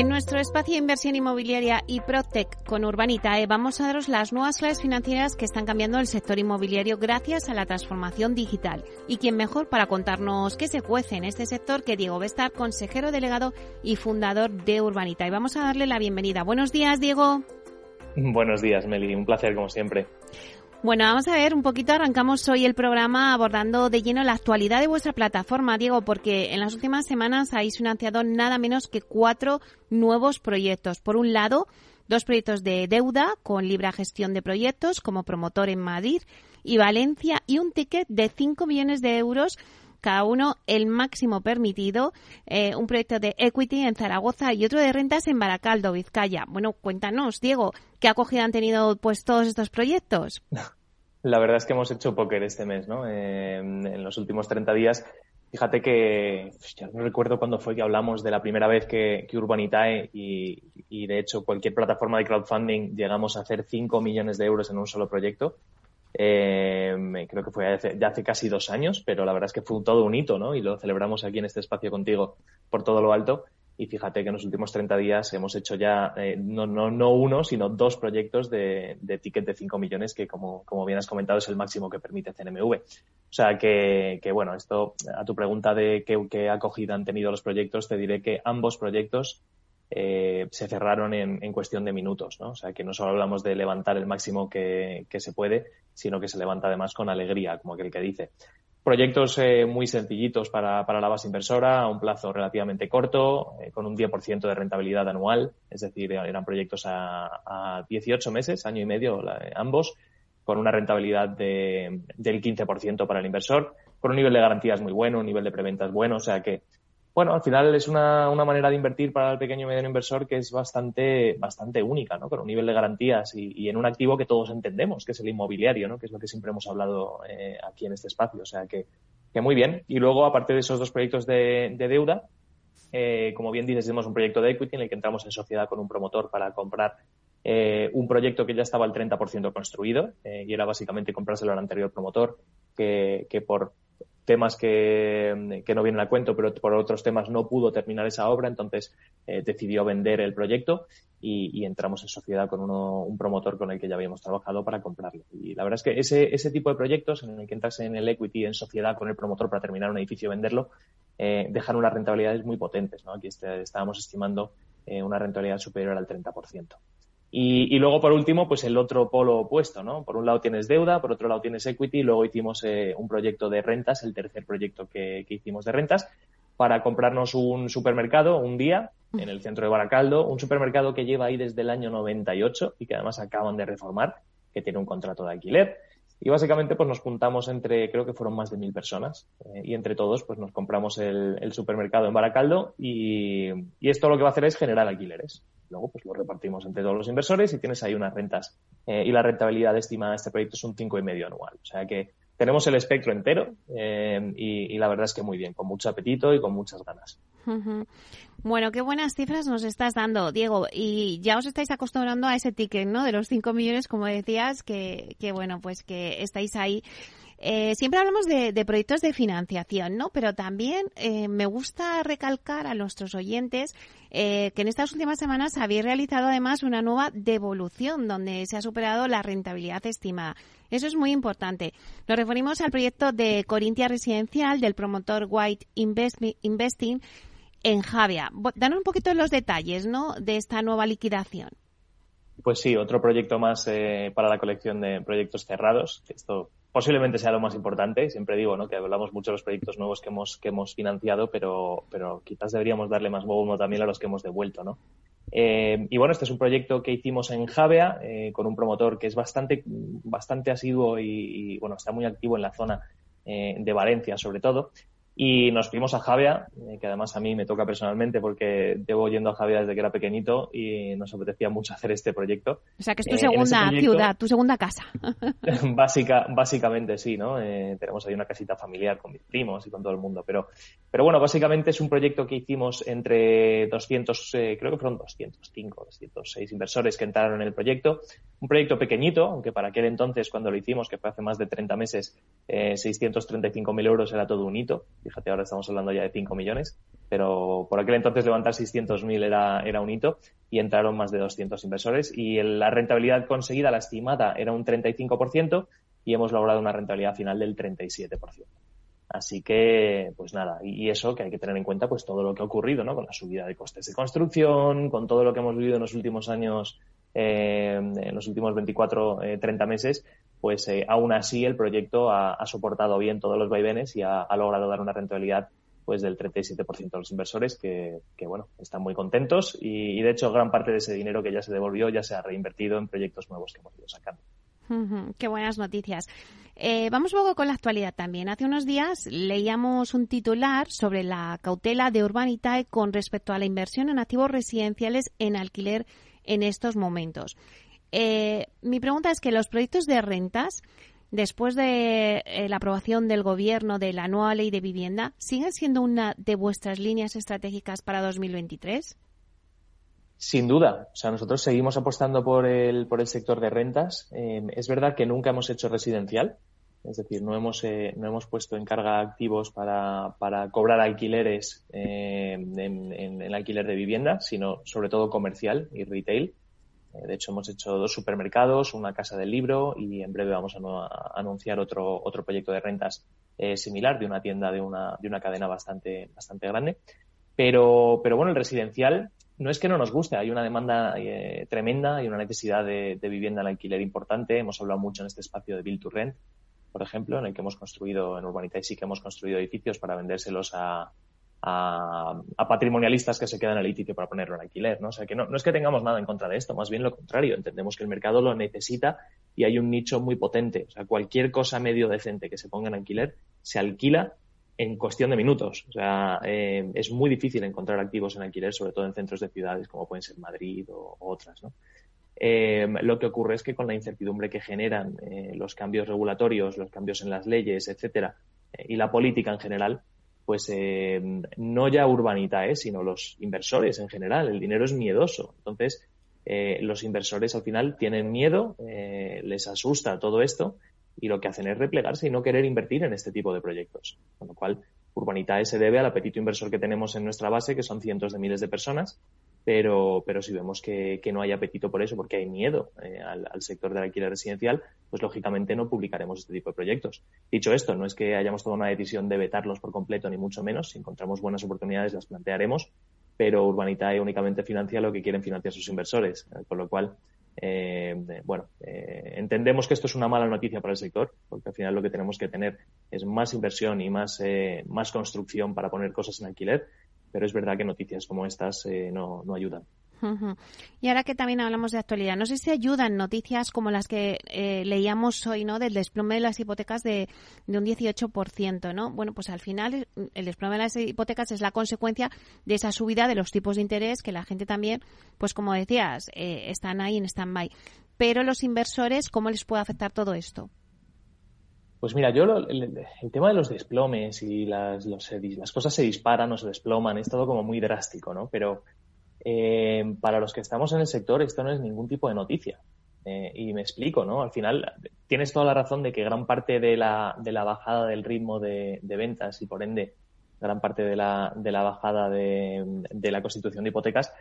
B: En nuestro espacio de inversión inmobiliaria y Protec con Urbanitae vamos a daros las nuevas claves financieras que están cambiando el sector inmobiliario gracias a la transformación digital. Y quién mejor para contarnos qué se cuece en este sector que Diego Bestar, consejero delegado y fundador de Urbanitae. Vamos a darle la bienvenida. Buenos días, Diego.
F: Buenos días, Meli. Un placer, como siempre.
B: Bueno, vamos a ver un poquito, arrancamos hoy el programa abordando de lleno la actualidad de vuestra plataforma, Diego, porque en las últimas semanas habéis financiado nada menos que cuatro nuevos proyectos. Por un lado, dos proyectos de deuda con libre gestión de proyectos como promotor en Madrid y Valencia y un ticket de 5 millones de euros cada uno el máximo permitido, eh, un proyecto de equity en Zaragoza y otro de rentas en Baracaldo, Vizcaya. Bueno, cuéntanos, Diego, ¿qué acogida han tenido pues todos estos proyectos?
F: La verdad es que hemos hecho póker este mes, ¿no? En los últimos 30 días. Fíjate que pues, ya no recuerdo cuándo fue que hablamos de la primera vez que, Urbanitae y, y, de hecho cualquier plataforma de crowdfunding llegamos a hacer 5 millones de euros en un solo proyecto. Eh, creo que fue hace, ya hace casi dos años, pero la verdad es que fue todo un hito, ¿no? Y lo celebramos aquí en este espacio contigo por todo lo alto. Y fíjate que en los últimos 30 días hemos hecho ya eh, no, no, no uno, sino dos proyectos de, de ticket de 5 millones, que como, como bien has comentado es el máximo que permite CNMV. O sea que, que bueno, esto a tu pregunta de qué, qué acogida han tenido los proyectos, te diré que ambos proyectos eh, se cerraron en, en, cuestión de minutos, ¿no? O sea, que no solo hablamos de levantar el máximo que, que, se puede, sino que se levanta además con alegría, como aquel que dice. Proyectos eh, muy sencillitos para, para, la base inversora, a un plazo relativamente corto, eh, con un 10% de rentabilidad anual, es decir, eran proyectos a, a 18 meses, año y medio ambos, con una rentabilidad de, del 15% para el inversor, con un nivel de garantías muy bueno, un nivel de preventas bueno, o sea que bueno, al final es una, una, manera de invertir para el pequeño y mediano inversor que es bastante, bastante única, ¿no? Con un nivel de garantías y, en un activo que todos entendemos, que es el inmobiliario, ¿no? Que es lo que siempre hemos hablado eh, aquí en este espacio. O sea que, que, muy bien. Y luego, aparte de esos dos proyectos de, de deuda, eh, como bien dices, tenemos un proyecto de equity en el que entramos en sociedad con un promotor para comprar eh, un proyecto que ya estaba al 30% construido eh, y era básicamente comprárselo al anterior promotor que, que por temas que, no vienen a cuento, pero por otros temas no pudo terminar esa obra, entonces eh, decidió vender el proyecto y, entramos en sociedad con uno, un promotor con el que ya habíamos trabajado para comprarlo. Y la verdad es que ese, tipo de proyectos en el que entras en el equity en sociedad con el promotor para terminar un edificio y venderlo, eh, dejan unas rentabilidades muy potentes. Aquí este, estábamos estimando eh, una rentabilidad superior al 30%. Y, y, luego, por último, pues el otro polo opuesto, ¿no? Por un lado tienes deuda, por otro lado tienes equity, luego hicimos eh, un proyecto de rentas, el tercer proyecto que, hicimos de rentas, para comprarnos un supermercado un día en el centro de Baracaldo, un supermercado que lleva ahí desde el año 98 y que además acaban de reformar, que tiene un contrato de alquiler. Y básicamente pues nos juntamos entre, creo que fueron más de mil personas, eh, y entre todos pues nos compramos el, el supermercado en Baracaldo y, y esto lo que va a hacer es generar alquileres. Luego, pues lo repartimos entre todos los inversores y tienes ahí unas rentas. Eh, y la rentabilidad estimada de este proyecto es un 5,5 anual. O sea que tenemos el espectro entero eh, y, y, la verdad es que muy bien, con mucho apetito y con muchas ganas.
B: Bueno, qué buenas cifras nos estás dando, Diego. Y ya os estáis acostumbrando a ese ticket, ¿no? De los 5 millones, como decías, que, que bueno, pues que estáis ahí Eh, siempre hablamos de, proyectos de financiación, ¿no? Pero también eh, me gusta recalcar a nuestros oyentes eh, que en estas últimas semanas habéis realizado además una nueva devolución donde se ha superado la rentabilidad estimada. Eso es muy importante. Nos referimos al proyecto de Corintia Residencial del promotor White Investing en Javia. Danos un poquito los detalles ¿no? de esta nueva liquidación.
F: Pues sí, otro proyecto más eh, para la colección de proyectos cerrados. Esto posiblemente sea lo más importante. Siempre digo ¿no? que hablamos mucho de los proyectos nuevos que hemos, que hemos financiado, pero, pero quizás deberíamos darle más bombo también a los que hemos devuelto. ¿no? Eh, y bueno, este es un proyecto que hicimos en Javea eh, con un promotor que es bastante, bastante asiduo y, bueno, está muy activo en la zona de Valencia sobre todo. Y nos fuimos a Javia, eh, que además a mí me toca personalmente porque llevo yendo a Javia desde que era pequeñito y nos apetecía mucho hacer este proyecto.
B: O sea, que es tu eh, segunda ciudad, tu segunda casa.
F: básica, básicamente sí, ¿no? Eh, tenemos ahí una casita familiar con mis primos y con todo el mundo. Pero, pero bueno, básicamente es un proyecto que hicimos entre 200, creo que fueron 205, 206 inversores que entraron en el proyecto. Un proyecto pequeñito, aunque para aquel entonces, cuando lo hicimos, que fue hace más de 30 meses, 635.000 euros era todo un hito Fíjate, ahora estamos hablando ya de 5 millones, pero por aquel entonces levantar 600.000 era, era un hito y entraron más de 200 inversores y la rentabilidad conseguida, la estimada, era un 35% y hemos logrado una rentabilidad final del 37%. Así que, pues nada, y eso que hay que tener en cuenta, pues todo lo que ha ocurrido, ¿no? Con la subida de costes de construcción, con todo lo que hemos vivido en los últimos años, eh, en los últimos 24, 30 eh, meses, pues eh, aún así el proyecto ha, soportado bien todos los vaivenes y ha, logrado dar una rentabilidad pues del 37% de los inversores que, bueno, están muy contentos y, de hecho gran parte de ese dinero que ya se devolvió ya se ha reinvertido en proyectos nuevos que hemos ido sacando.
B: qué buenas noticias. Eh, vamos luego con la actualidad también. Hace unos días leíamos un titular sobre la cautela de Urbanitae con respecto a la inversión en activos residenciales en alquiler en estos momentos. Eh, mi pregunta es que los proyectos de rentas, después de eh, la aprobación del Gobierno de la nueva ley de vivienda, ¿siguen siendo una de vuestras líneas estratégicas para 2023?
F: Sin duda. O sea, nosotros seguimos apostando por el, por el sector de rentas. Eh, es verdad que nunca hemos hecho residencial. Es decir, no hemos, no hemos puesto en carga activos para, para cobrar alquileres en, en, el alquiler de vivienda, sino sobre todo comercial y retail. Eh, de hecho, hemos hecho dos supermercados, una casa del libro y en breve vamos a, anunciar otro, otro proyecto de rentas eh, similar de una tienda de una, de una cadena bastante, bastante grande. Pero, pero bueno, el residencial no es que no nos guste, hay una demanda eh, tremenda, y una necesidad de, vivienda en alquiler importante. Hemos hablado mucho en este espacio de Build to Rent, por ejemplo, en el que hemos construido, en Urbanita y sí que hemos construido edificios para vendérselos a, a, patrimonialistas que se quedan el edificio para ponerlo en alquiler, ¿no? O sea que no, no es que tengamos nada en contra de esto, más bien lo contrario, entendemos que el mercado lo necesita y hay un nicho muy potente. O sea, cualquier cosa medio decente que se ponga en alquiler se alquila en cuestión de minutos. O sea, eh, es muy difícil encontrar activos en alquiler, sobre todo en centros de ciudades como pueden ser Madrid o, otras, ¿no? Eh, lo que ocurre es que con la incertidumbre que generan eh, los cambios regulatorios, los cambios en las leyes, etcétera, y la política en general, pues eh, no ya Urbanita, ¿eh? sino los inversores en general. El dinero es miedoso. Entonces, eh, los inversores al final tienen miedo, les asusta todo esto y lo que hacen es replegarse y no querer invertir en este tipo de proyectos. Con lo cual, Urbanitae se debe al apetito inversor que tenemos en nuestra base, que son cientos de miles de personas, pero, pero si vemos que, no hay apetito por eso, porque hay miedo eh, al, sector del alquiler residencial, pues lógicamente no publicaremos este tipo de proyectos. Dicho esto, no es que hayamos tomado una decisión de vetarlos por completo, ni mucho menos. Si encontramos buenas oportunidades, las plantearemos, pero Urbanitae únicamente financia lo que quieren financiar sus inversores, eh, con lo cual, eh, bueno, entendemos que esto es una mala noticia para el sector, porque al final lo que tenemos que tener es más inversión y más, más construcción para poner cosas en alquiler pero es verdad que noticias como estas eh, no, no ayudan.
B: Y ahora que también hablamos de actualidad, no sé si ayudan noticias como las que eh, leíamos hoy, ¿no? Del desplome de las hipotecas de, de, un 18%, ¿no? Bueno, pues al final el desplome de las hipotecas es la consecuencia de esa subida de los tipos de interés que la gente también, pues como decías, eh, están ahí en stand-by. Pero los inversores, ¿cómo les puede afectar todo esto?
F: Pues mira, yo el, tema de los desplomes y las, las cosas se disparan o se desploman es todo como muy drástico, ¿no? Pero eh, para los que estamos en el sector esto no es ningún tipo de noticia. Eh, y me explico, ¿no? Al final, tienes toda la razón de que gran parte de la, de la bajada del ritmo de, ventas y por ende gran parte de la, de la bajada de la constitución de hipotecas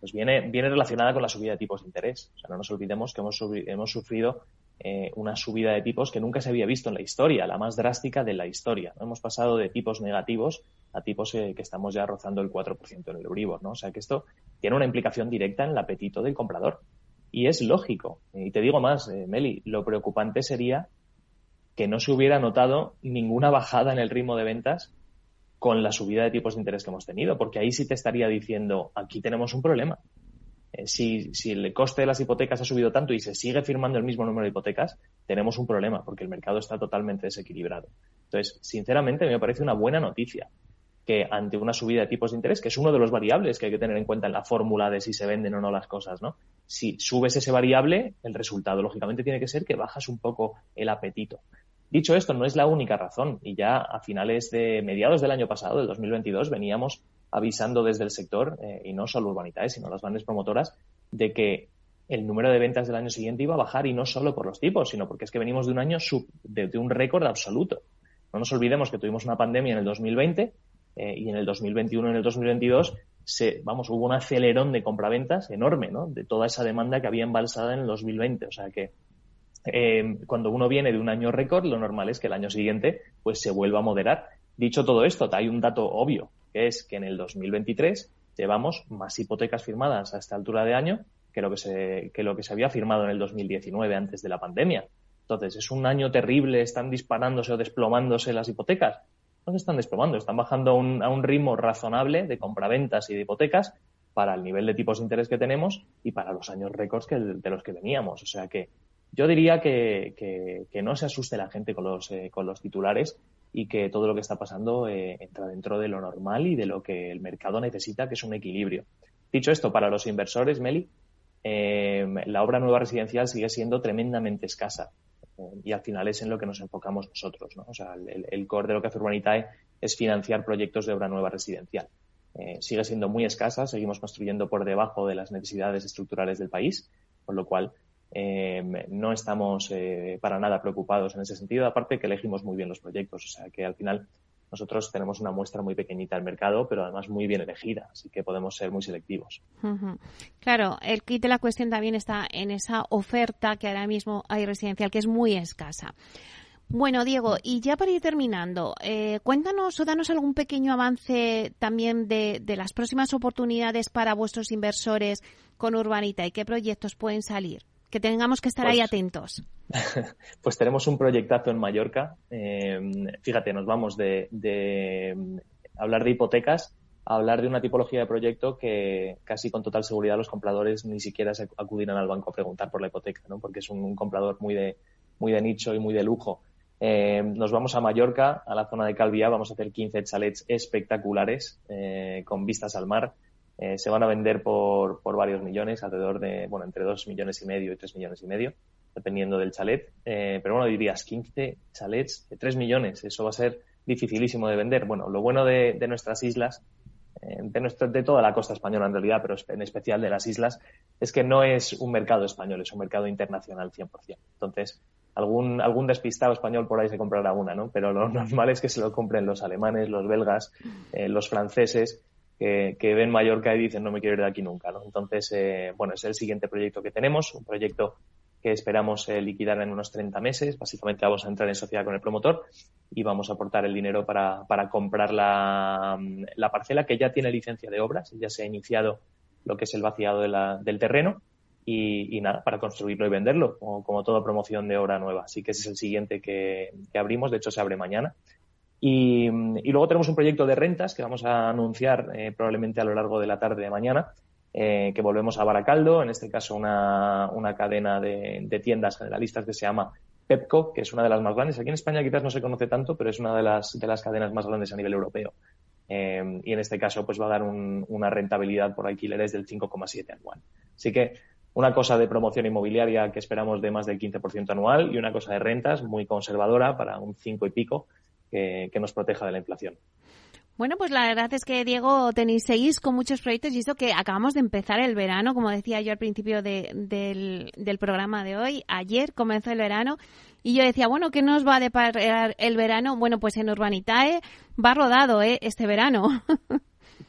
F: pues viene, viene relacionada con la subida de tipos de interés. O sea, no nos olvidemos que hemos, hemos sufrido eh, una subida de tipos que nunca se había visto en la historia, la más drástica de la historia. Hemos pasado de tipos negativos a tipos eh, que estamos ya rozando el 4% en el Euribor, ¿no? O sea que esto tiene una implicación directa en el apetito del comprador. Y es lógico. Y te digo más, eh, Meli, lo preocupante sería que no se hubiera notado ninguna bajada en el ritmo de ventas con la subida de tipos de interés que hemos tenido, porque ahí sí te estaría diciendo, aquí tenemos un problema. Eh, si, si, el coste de las hipotecas ha subido tanto y se sigue firmando el mismo número de hipotecas, tenemos un problema porque el mercado está totalmente desequilibrado. Entonces, sinceramente, me parece una buena noticia que ante una subida de tipos de interés, que es uno de los variables que hay que tener en cuenta en la fórmula de si se venden o no las cosas, ¿no? Si subes ese variable, el resultado, lógicamente, tiene que ser que bajas un poco el apetito. Dicho esto, no es la única razón y ya a finales de mediados del año pasado, del 2022, veníamos avisando desde el sector, eh, y no solo Urbanitae, sino las grandes promotoras, de que el número de ventas del año siguiente iba a bajar y no solo por los tipos, sino porque es que venimos de un año sub, de, un récord absoluto. No nos olvidemos que tuvimos una pandemia en el 2020 eh, y en el 2021 y en el 2022 se, vamos, hubo un acelerón de compraventas enorme, ¿no? De toda esa demanda que había embalsada en el 2020. O sea que eh, cuando uno viene de un año récord, lo normal es que el año siguiente pues se vuelva a moderar. Dicho todo esto, hay un dato obvio, que es que en el 2023 llevamos más hipotecas firmadas a esta altura de año que lo que se, que lo que se había firmado en el 2019 antes de la pandemia. Entonces, ¿es un año terrible? ¿Están disparándose o desplomándose las hipotecas? No se están desplomando, están bajando a un, a un ritmo razonable de compraventas y de hipotecas para el nivel de tipos de interés que tenemos y para los años récords que, de los que veníamos. O sea que yo diría que, no se asuste la gente con los, eh, con los titulares y que todo lo que está pasando eh, entra dentro de lo normal y de lo que el mercado necesita, que es un equilibrio. Dicho esto, para los inversores, Meli, eh, la obra nueva residencial sigue siendo tremendamente escasa y al final es en lo que nos enfocamos nosotros. ¿no? O sea, el, core de lo que hace Urbanitae es financiar proyectos de obra nueva residencial. sigue siendo muy escasa, seguimos construyendo por debajo de las necesidades estructurales del país, con lo cual eh, no estamos eh, para nada preocupados en ese sentido, aparte que elegimos muy bien los proyectos, o sea que al final nosotros tenemos una muestra muy pequeñita del mercado, pero además muy bien elegida, así que podemos ser muy selectivos.
B: Claro, el kit de la cuestión también está en esa oferta que ahora mismo hay residencial, que es muy escasa. Bueno, Diego, y ya para ir terminando, eh, cuéntanos o danos algún pequeño avance también de, las próximas oportunidades para vuestros inversores con Urbanita y qué proyectos pueden salir que tengamos que estar ahí pues atentos?
F: Pues tenemos un proyectazo en Mallorca. Eh, fíjate, nos vamos de, hablar de hipotecas a hablar de una tipología de proyecto que casi con total seguridad los compradores ni siquiera se acudirán al banco a preguntar por la hipoteca, ¿no? porque es un, comprador muy de, muy de nicho y muy de lujo. Eh, nos vamos a Mallorca, a la zona de Calviá, vamos a hacer 15 chalets espectaculares eh, con vistas al mar eh, se van a vender por, por, varios millones, alrededor de, bueno, entre dos millones y medio y tres millones y medio, dependiendo del chalet. Eh, pero bueno, dirías 15 chalets de 3 millones, eso va a ser dificilísimo de vender. Bueno, lo bueno de, de nuestras islas, eh, de, nuestro, de toda la costa española en realidad, pero en especial de las islas, es que no es un mercado español, es un mercado internacional 100%. Entonces, algún, algún despistado español por ahí se comprará una, ¿no? Pero lo normal es que se lo compren los alemanes, los belgas, los franceses que, ven Mallorca y dicen no me quiero ir de aquí nunca. ¿no? Entonces, eh, bueno, es el siguiente proyecto que tenemos, un proyecto que esperamos eh, liquidar en unos 30 meses. Básicamente vamos a entrar en sociedad con el promotor y vamos a aportar el dinero para, para comprar la, la, parcela que ya tiene licencia de obras, ya se ha iniciado lo que es el vaciado de la, del terreno y, y, nada, para construirlo y venderlo, como, como, toda promoción de obra nueva. Así que ese es el siguiente que, que abrimos, de hecho se abre mañana y, luego tenemos un proyecto de rentas que vamos a anunciar eh, probablemente a lo largo de la tarde de mañana, eh, que volvemos a Baracaldo, en este caso una, una cadena de, de, tiendas generalistas que se llama Pepco, que es una de las más grandes. Aquí en España quizás no se conoce tanto, pero es una de las, de las cadenas más grandes a nivel europeo. Eh, y en este caso pues va a dar un, una rentabilidad por alquileres del 5,7 anual. Así que una cosa de promoción inmobiliaria que esperamos de más del 15% anual y una cosa de rentas muy conservadora para un 5 y pico que, nos proteja de la inflación.
B: Bueno, pues la verdad es que, Diego, tenéis seis con muchos proyectos y eso que acabamos de empezar el verano, como decía yo al principio del, del programa de hoy. Ayer comenzó el verano y yo decía, bueno, ¿qué nos va a deparar el verano? Bueno, pues en Urbanitae va rodado ¿eh? este verano.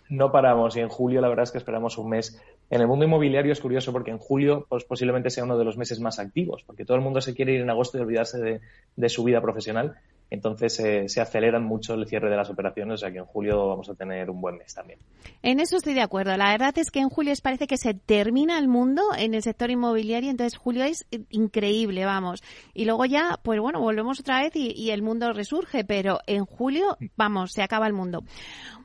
F: no paramos y en julio la verdad es que esperamos un mes. En el mundo inmobiliario es curioso porque en julio pues, posiblemente sea uno de los meses más activos, porque todo el mundo se quiere ir en agosto y olvidarse de su vida profesional entonces eh, se aceleran mucho el cierre de las operaciones, o sea que en julio vamos a tener un buen mes también.
B: En eso estoy de acuerdo. La verdad es que en julio parece que se termina el mundo en el sector inmobiliario, entonces julio es increíble, vamos. Y luego ya, pues bueno, volvemos otra vez y, el mundo resurge, pero en julio, vamos, se acaba el mundo.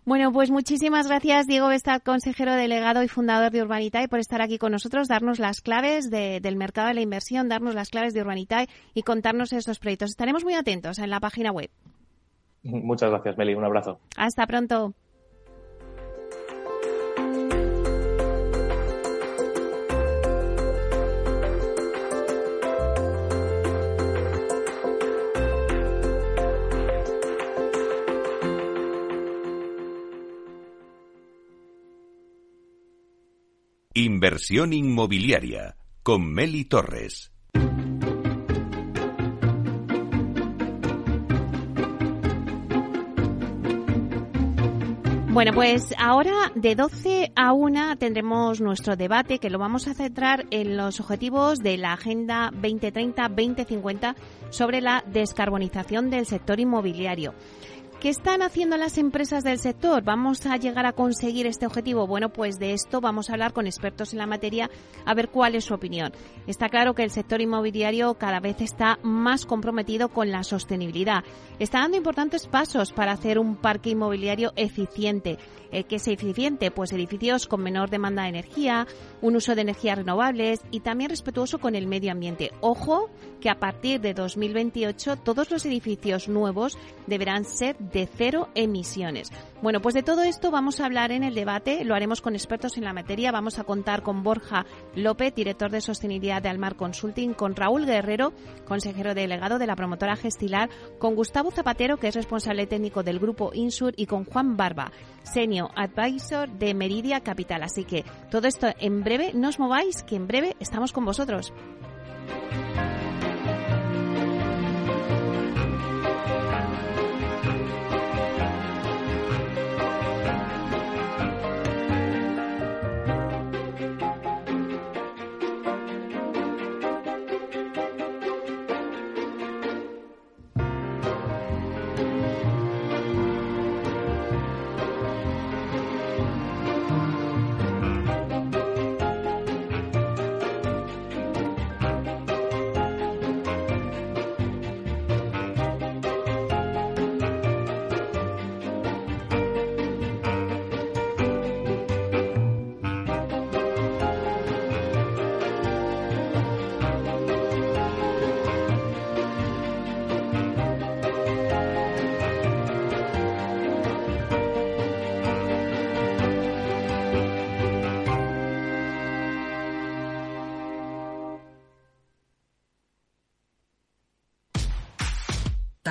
B: Bueno, pues muchísimas gracias, Diego Bestad, consejero delegado y fundador de Urbanitae, por estar aquí con nosotros, darnos las claves del mercado de la inversión, darnos las claves de Urbanitae y contarnos estos proyectos. Estaremos muy atentos en la página web.
F: Muchas gracias, Meli. Un abrazo.
B: Hasta pronto.
A: Inversión inmobiliaria con Meli Torres.
B: Bueno, pues ahora de 12 a 1 tendremos nuestro debate que lo vamos a centrar en los objetivos de la Agenda 2030-2050 sobre la descarbonización del sector inmobiliario. ¿Qué están haciendo las empresas del sector? ¿Vamos a llegar a conseguir este objetivo? Bueno, pues de esto vamos a hablar con expertos en la materia a ver cuál es su opinión. Está claro que el sector inmobiliario cada vez está más comprometido con la sostenibilidad. Está dando importantes pasos para hacer un parque inmobiliario eficiente. ¿Qué es eficiente? Pues edificios con menor demanda de energía, un uso de energías renovables y también respetuoso con el medio ambiente. Ojo que a partir de 2028 todos los edificios nuevos deberán ser de cero emisiones. Bueno, pues de todo esto vamos a hablar en el debate, lo haremos con expertos en la materia, vamos a contar con Borja López, director de sostenibilidad de Almar Consulting, con Raúl Guerrero, consejero delegado de la promotora Gestilar, con Gustavo Zapatero, que es responsable técnico del grupo Insur, y con Juan Barba, senior advisor de Meridia Capital. Así que todo esto en breve, no os mováis, que en breve estamos con vosotros.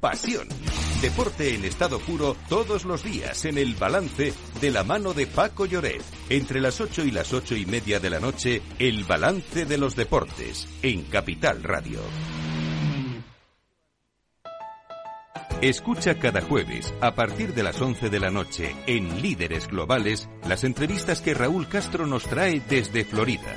A: pasión. Deporte en estado puro todos los días en el balance de la mano de Paco Lloret. Entre las 8 y las ocho y media de la noche, el balance de los deportes en Capital Radio. Escucha cada jueves, a partir de las 11 de la noche, en Líderes Globales, las entrevistas que Raúl Castro nos trae desde Florida.